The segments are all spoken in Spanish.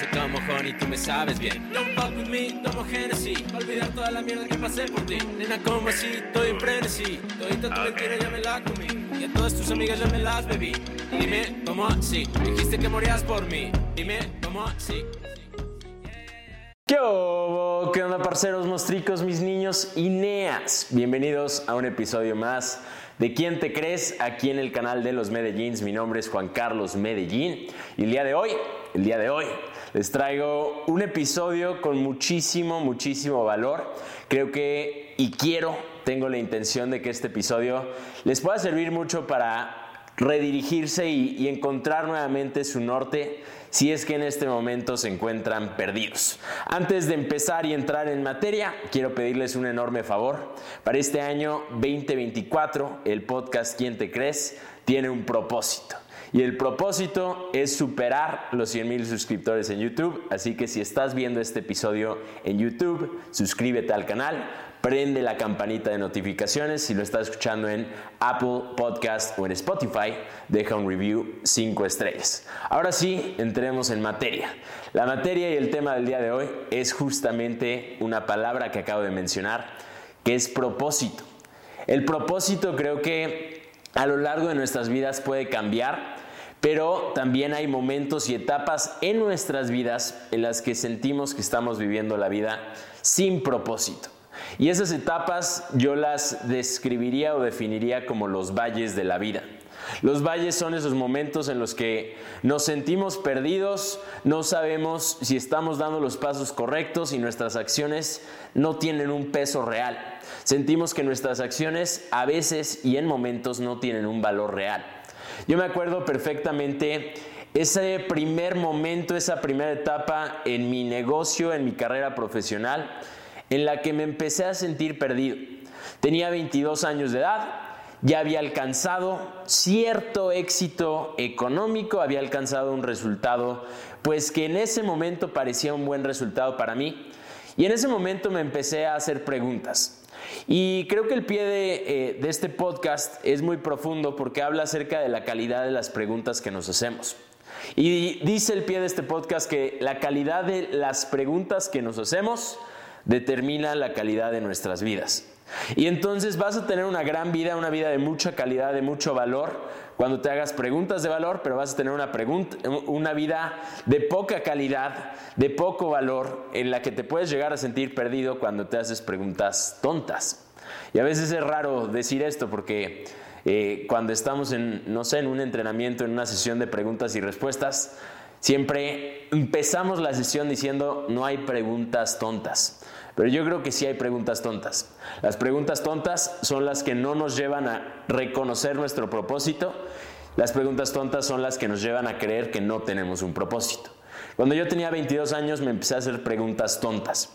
dulce como honey, tú me sabes bien. Don't fuck with me, tomo Genesis. Olvidar toda la mierda que pasé por ti. Nena, como así, estoy en frenesí. Todita tu mentira ya me la comí. Y a todas tus amigas ya me las bebí. Dime, ¿cómo así? Dijiste que morías por mí. Dime, ¿cómo así? ¿Qué hubo? ¿Qué onda, parceros, mostricos, mis niños Ineas? Bienvenidos a un episodio más de ¿Quién te crees? Aquí en el canal de los Medellíns. Mi nombre es Juan Carlos Medellín y el día de hoy, el día de hoy, les traigo un episodio con muchísimo, muchísimo valor. Creo que y quiero, tengo la intención de que este episodio les pueda servir mucho para redirigirse y encontrar nuevamente su norte si es que en este momento se encuentran perdidos. Antes de empezar y entrar en materia, quiero pedirles un enorme favor. Para este año 2024, el podcast ¿Quién te crees? tiene un propósito. Y el propósito es superar los 100 mil suscriptores en YouTube. Así que si estás viendo este episodio en YouTube, suscríbete al canal, prende la campanita de notificaciones. Si lo estás escuchando en Apple Podcast o en Spotify, deja un review 5 estrellas. Ahora sí, entremos en materia. La materia y el tema del día de hoy es justamente una palabra que acabo de mencionar, que es propósito. El propósito creo que a lo largo de nuestras vidas puede cambiar pero también hay momentos y etapas en nuestras vidas en las que sentimos que estamos viviendo la vida sin propósito. Y esas etapas yo las describiría o definiría como los valles de la vida. Los valles son esos momentos en los que nos sentimos perdidos, no sabemos si estamos dando los pasos correctos y nuestras acciones no tienen un peso real. Sentimos que nuestras acciones a veces y en momentos no tienen un valor real. Yo me acuerdo perfectamente ese primer momento, esa primera etapa en mi negocio, en mi carrera profesional, en la que me empecé a sentir perdido. Tenía 22 años de edad, ya había alcanzado cierto éxito económico, había alcanzado un resultado, pues que en ese momento parecía un buen resultado para mí. Y en ese momento me empecé a hacer preguntas. Y creo que el pie de, de, este podcast es muy profundo porque habla acerca de la calidad de las preguntas que nos hacemos. Y dice el pie de este podcast que la calidad de las preguntas que nos hacemos determina la calidad de nuestras vidas. Y entonces vas a tener una gran vida, una vida de mucha calidad, de mucho valor, cuando te hagas preguntas de valor, pero vas a tener una, pregunta, una vida de poca calidad, de poco valor, en la que te puedes llegar a sentir perdido cuando te haces preguntas tontas. Y a veces es raro decir esto porque eh, cuando estamos en, no sé, en un entrenamiento, en una sesión de preguntas y respuestas, siempre empezamos la sesión diciendo no hay preguntas tontas. Pero yo creo que sí hay preguntas tontas. Las preguntas tontas son las que no nos llevan a reconocer nuestro propósito. Las preguntas tontas son las que nos llevan a creer que no tenemos un propósito. Cuando yo tenía 22 años me empecé a hacer preguntas tontas.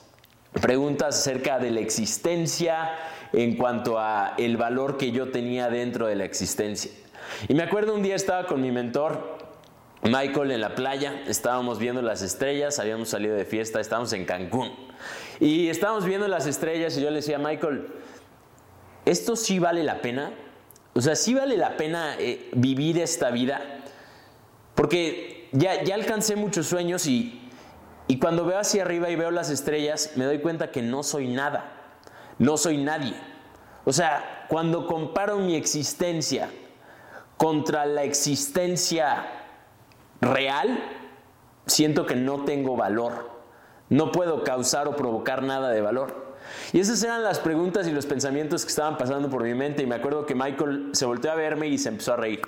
Preguntas acerca de la existencia en cuanto a el valor que yo tenía dentro de la existencia. Y me acuerdo un día estaba con mi mentor Michael en la playa, estábamos viendo las estrellas, habíamos salido de fiesta, estábamos en Cancún. Y estábamos viendo las estrellas y yo le decía, Michael, ¿esto sí vale la pena? O sea, sí vale la pena eh, vivir esta vida. Porque ya, ya alcancé muchos sueños y, y cuando veo hacia arriba y veo las estrellas, me doy cuenta que no soy nada, no soy nadie. O sea, cuando comparo mi existencia contra la existencia real, siento que no tengo valor. No puedo causar o provocar nada de valor. Y esas eran las preguntas y los pensamientos que estaban pasando por mi mente. Y me acuerdo que Michael se volteó a verme y se empezó a reír.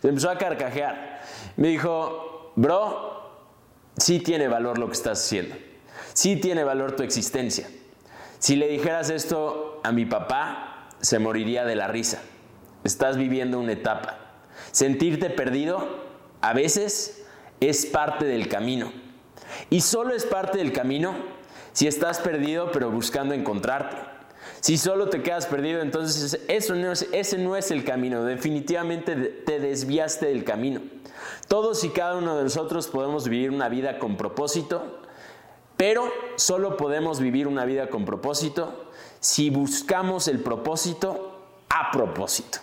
Se empezó a carcajear. Me dijo, bro, sí tiene valor lo que estás haciendo. Sí tiene valor tu existencia. Si le dijeras esto a mi papá, se moriría de la risa. Estás viviendo una etapa. Sentirte perdido a veces es parte del camino. Y solo es parte del camino si estás perdido pero buscando encontrarte. Si solo te quedas perdido, entonces eso no es, ese no es el camino. Definitivamente te desviaste del camino. Todos y cada uno de nosotros podemos vivir una vida con propósito, pero solo podemos vivir una vida con propósito si buscamos el propósito a propósito.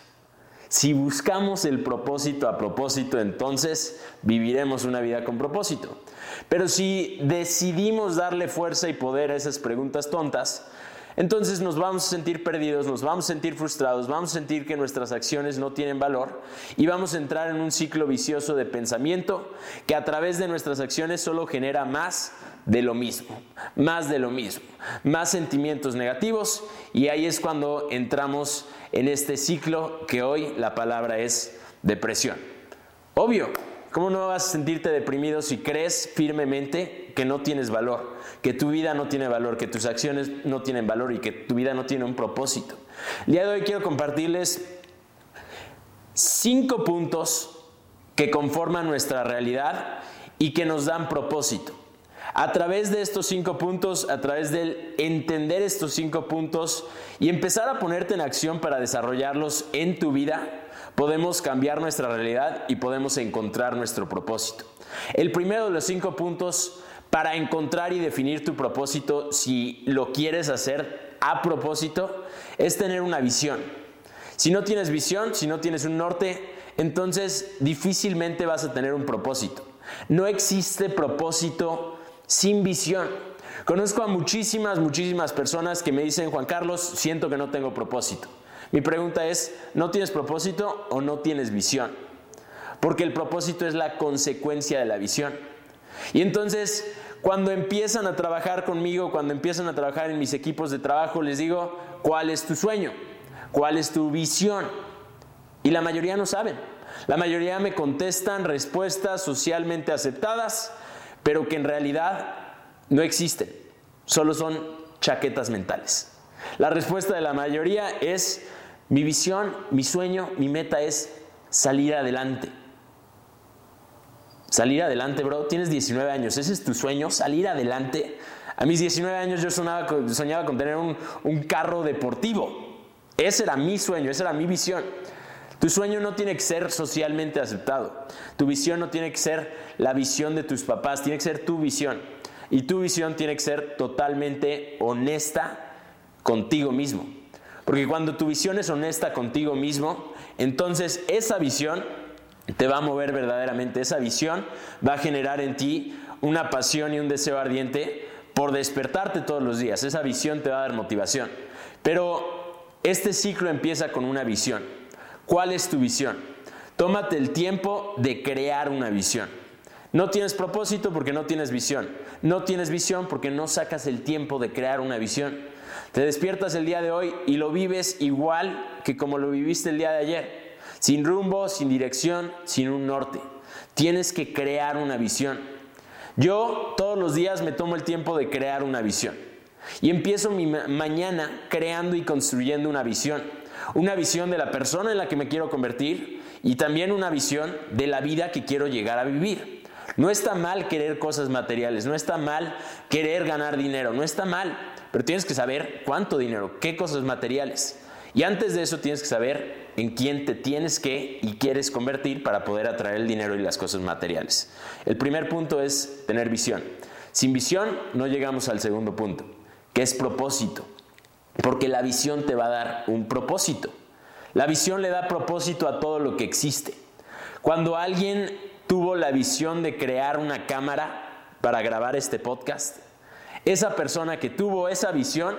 Si buscamos el propósito a propósito, entonces viviremos una vida con propósito. Pero si decidimos darle fuerza y poder a esas preguntas tontas, entonces nos vamos a sentir perdidos, nos vamos a sentir frustrados, vamos a sentir que nuestras acciones no tienen valor y vamos a entrar en un ciclo vicioso de pensamiento que a través de nuestras acciones solo genera más de lo mismo, más de lo mismo, más sentimientos negativos y ahí es cuando entramos en este ciclo que hoy la palabra es depresión. Obvio, ¿cómo no vas a sentirte deprimido si crees firmemente que no tienes valor, que tu vida no tiene valor, que tus acciones no tienen valor y que tu vida no tiene un propósito? El día de hoy quiero compartirles cinco puntos que conforman nuestra realidad y que nos dan propósito. A través de estos cinco puntos, a través del entender estos cinco puntos y empezar a ponerte en acción para desarrollarlos en tu vida, podemos cambiar nuestra realidad y podemos encontrar nuestro propósito. El primero de los cinco puntos para encontrar y definir tu propósito, si lo quieres hacer a propósito, es tener una visión. Si no tienes visión, si no tienes un norte, entonces difícilmente vas a tener un propósito. No existe propósito sin visión. Conozco a muchísimas, muchísimas personas que me dicen, Juan Carlos, siento que no tengo propósito. Mi pregunta es, ¿no tienes propósito o no tienes visión? Porque el propósito es la consecuencia de la visión. Y entonces, cuando empiezan a trabajar conmigo, cuando empiezan a trabajar en mis equipos de trabajo, les digo, ¿cuál es tu sueño? ¿Cuál es tu visión? Y la mayoría no saben. La mayoría me contestan respuestas socialmente aceptadas pero que en realidad no existen, solo son chaquetas mentales. La respuesta de la mayoría es, mi visión, mi sueño, mi meta es salir adelante. Salir adelante, bro. Tienes 19 años, ese es tu sueño, salir adelante. A mis 19 años yo soñaba con tener un, un carro deportivo. Ese era mi sueño, esa era mi visión. Tu sueño no tiene que ser socialmente aceptado. Tu visión no tiene que ser la visión de tus papás, tiene que ser tu visión. Y tu visión tiene que ser totalmente honesta contigo mismo. Porque cuando tu visión es honesta contigo mismo, entonces esa visión te va a mover verdaderamente. Esa visión va a generar en ti una pasión y un deseo ardiente por despertarte todos los días. Esa visión te va a dar motivación. Pero este ciclo empieza con una visión. ¿Cuál es tu visión? Tómate el tiempo de crear una visión. No tienes propósito porque no tienes visión. No tienes visión porque no sacas el tiempo de crear una visión. Te despiertas el día de hoy y lo vives igual que como lo viviste el día de ayer. Sin rumbo, sin dirección, sin un norte. Tienes que crear una visión. Yo todos los días me tomo el tiempo de crear una visión. Y empiezo mi mañana creando y construyendo una visión una visión de la persona en la que me quiero convertir y también una visión de la vida que quiero llegar a vivir. No está mal querer cosas materiales, no está mal querer ganar dinero, no está mal, pero tienes que saber cuánto dinero, qué cosas materiales. Y antes de eso tienes que saber en quién te tienes que y quieres convertir para poder atraer el dinero y las cosas materiales. El primer punto es tener visión. Sin visión no llegamos al segundo punto, que es propósito. Porque la visión te va a dar un propósito. La visión le da propósito a todo lo que existe. Cuando alguien tuvo la visión de crear una cámara para grabar este podcast, esa persona que tuvo esa visión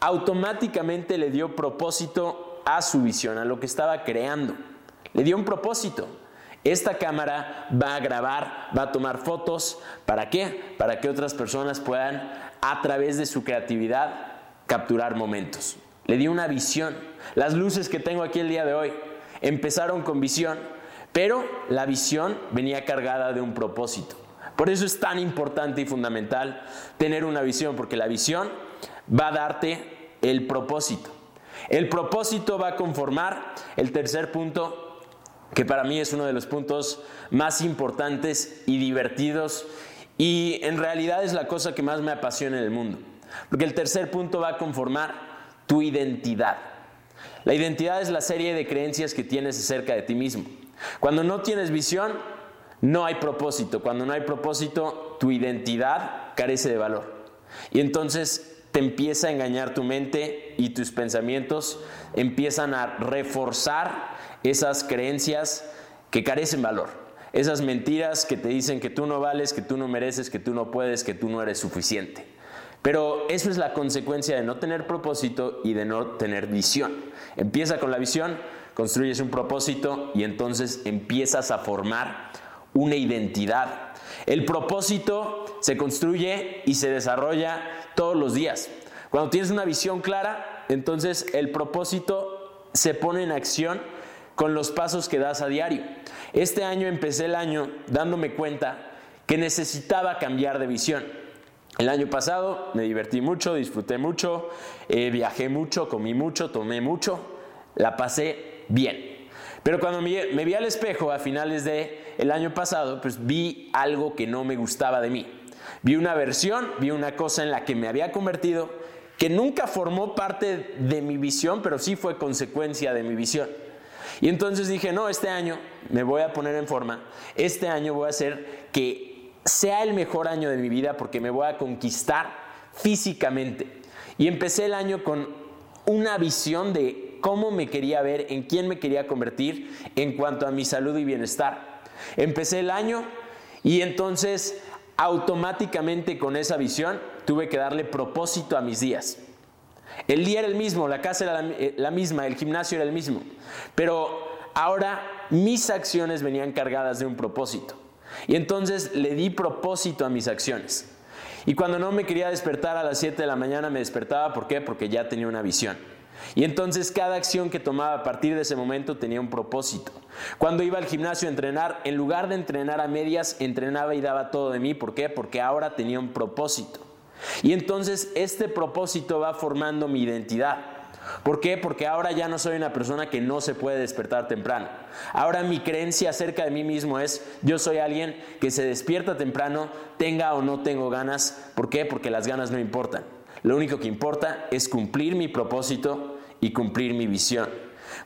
automáticamente le dio propósito a su visión, a lo que estaba creando. Le dio un propósito. Esta cámara va a grabar, va a tomar fotos. ¿Para qué? Para que otras personas puedan, a través de su creatividad, capturar momentos. Le di una visión. Las luces que tengo aquí el día de hoy empezaron con visión, pero la visión venía cargada de un propósito. Por eso es tan importante y fundamental tener una visión, porque la visión va a darte el propósito. El propósito va a conformar el tercer punto, que para mí es uno de los puntos más importantes y divertidos, y en realidad es la cosa que más me apasiona en el mundo. Porque el tercer punto va a conformar tu identidad. La identidad es la serie de creencias que tienes acerca de ti mismo. Cuando no tienes visión, no hay propósito. Cuando no hay propósito, tu identidad carece de valor. Y entonces te empieza a engañar tu mente y tus pensamientos empiezan a reforzar esas creencias que carecen valor. Esas mentiras que te dicen que tú no vales, que tú no mereces, que tú no puedes, que tú no eres suficiente. Pero eso es la consecuencia de no tener propósito y de no tener visión. Empieza con la visión, construyes un propósito y entonces empiezas a formar una identidad. El propósito se construye y se desarrolla todos los días. Cuando tienes una visión clara, entonces el propósito se pone en acción con los pasos que das a diario. Este año empecé el año dándome cuenta que necesitaba cambiar de visión. El año pasado me divertí mucho, disfruté mucho, eh, viajé mucho, comí mucho, tomé mucho, la pasé bien. Pero cuando me, vi al espejo a finales del el año pasado, pues vi algo que no me gustaba de mí. Vi una versión, vi una cosa en la que me había convertido que nunca formó parte de mi visión, pero sí fue consecuencia de mi visión. Y entonces dije, no, este año me voy a poner en forma, este año voy a hacer que sea el mejor año de mi vida porque me voy a conquistar físicamente. Y empecé el año con una visión de cómo me quería ver, en quién me quería convertir en cuanto a mi salud y bienestar. Empecé el año y entonces automáticamente con esa visión tuve que darle propósito a mis días. El día era el mismo, la casa era eh, la, misma, el gimnasio era el mismo, pero ahora mis acciones venían cargadas de un propósito. Y entonces le di propósito a mis acciones. Y cuando no me quería despertar a las 7 de la mañana me despertaba, ¿por qué? Porque ya tenía una visión. Y entonces cada acción que tomaba a partir de ese momento tenía un propósito. Cuando iba al gimnasio a entrenar, en lugar de entrenar a medias, entrenaba y daba todo de mí. ¿Por qué? Porque ahora tenía un propósito. Y entonces este propósito va formando mi identidad. ¿Por qué? Porque ahora ya no soy una persona que no se puede despertar temprano. Ahora mi creencia acerca de mí mismo es, yo soy alguien que se despierta temprano, tenga o no tengo ganas. ¿Por qué? Porque las ganas no importan. Lo único que importa es cumplir mi propósito y cumplir mi visión.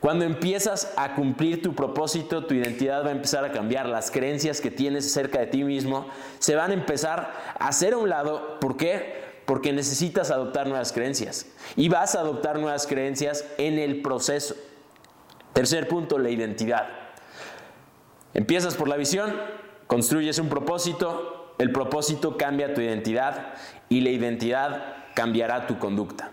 Cuando empiezas a cumplir tu propósito, tu identidad va a empezar a cambiar. Las creencias que tienes acerca de ti mismo se van a empezar a hacer a un lado. ¿Por qué? Porque necesitas adoptar nuevas creencias. Y vas a adoptar nuevas creencias en el proceso. Tercer punto, la identidad. Empiezas por la visión, construyes un propósito, el propósito cambia tu identidad y la identidad cambiará tu conducta.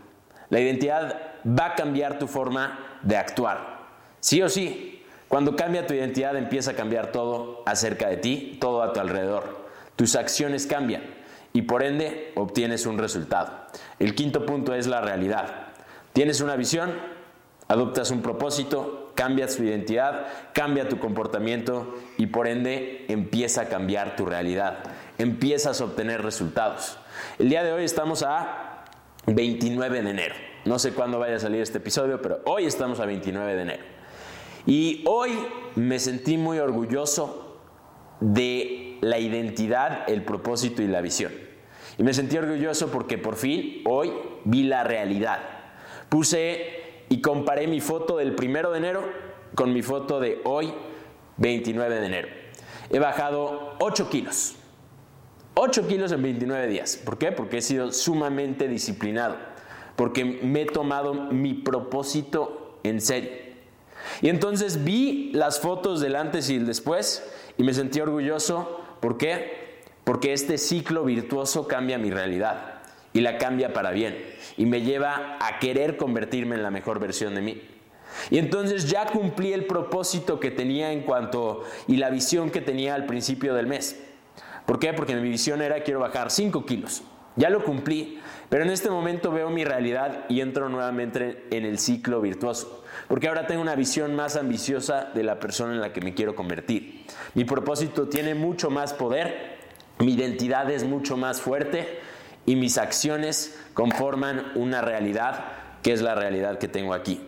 La identidad va a cambiar tu forma de actuar. Sí o sí, cuando cambia tu identidad empieza a cambiar todo acerca de ti, todo a tu alrededor. Tus acciones cambian y por ende obtienes un resultado. El quinto punto es la realidad. Tienes una visión, adoptas un propósito, cambias tu identidad, cambia tu comportamiento y por ende empieza a cambiar tu realidad. Empiezas a obtener resultados. El día de hoy estamos a 29 de enero. No sé cuándo vaya a salir este episodio, pero hoy estamos a 29 de enero. Y hoy me sentí muy orgulloso de la identidad, el propósito y la visión. Y me sentí orgulloso porque por fin hoy vi la realidad. Puse y comparé mi foto del primero de enero con mi foto de hoy, 29 de enero. He bajado 8 kilos. 8 kilos en 29 días. ¿Por qué? Porque he sido sumamente disciplinado porque me he tomado mi propósito en serio. Y entonces vi las fotos del antes y el después y me sentí orgulloso. ¿Por qué? Porque este ciclo virtuoso cambia mi realidad y la cambia para bien y me lleva a querer convertirme en la mejor versión de mí. Y entonces ya cumplí el propósito que tenía en cuanto y la visión que tenía al principio del mes. ¿Por qué? Porque mi visión era quiero bajar 5 kilos. Ya lo cumplí, pero en este momento veo mi realidad y entro nuevamente en el ciclo virtuoso, porque ahora tengo una visión más ambiciosa de la persona en la que me quiero convertir. Mi propósito tiene mucho más poder, mi identidad es mucho más fuerte y mis acciones conforman una realidad que es la realidad que tengo aquí.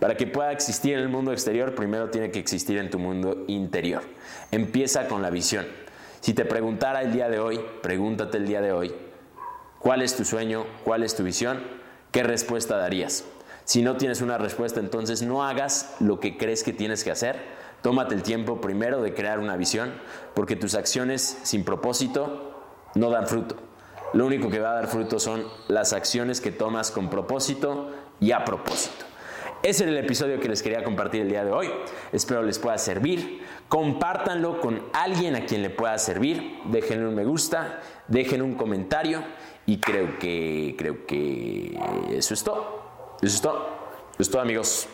Para que pueda existir en el mundo exterior, primero tiene que existir en tu mundo interior. Empieza con la visión. Si te preguntara el día de hoy, pregúntate el día de hoy, ¿Cuál es tu sueño? ¿Cuál es tu visión? ¿Qué respuesta darías? Si no tienes una respuesta, entonces no hagas lo que crees que tienes que hacer. Tómate el tiempo primero de crear una visión, porque tus acciones sin propósito no dan fruto. lo único que va a dar fruto son las acciones que tomas con propósito y a propósito. Ese era el episodio que les quería compartir el día de hoy. Espero les pueda servir. Compártanlo con alguien a quien le pueda servir. Déjenle un me gusta, dejen un comentario y creo que creo que eso es todo. Eso es todo. Eso es todo, amigos.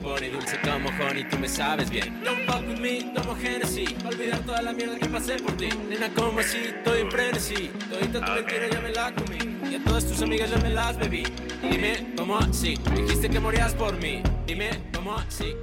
Pony dulce como honey, tú me sabes bien. Don't fuck with me, tomo Genesis. Olvidar toda la mierda que pasé por ti. Nena, como así, estoy en frenesí. Todita tu mentira ya me la comí. Y a todas tus amigas ya me las bebí. Dime, ¿cómo así? Dijiste que morías por mí. Dime, ¿cómo así?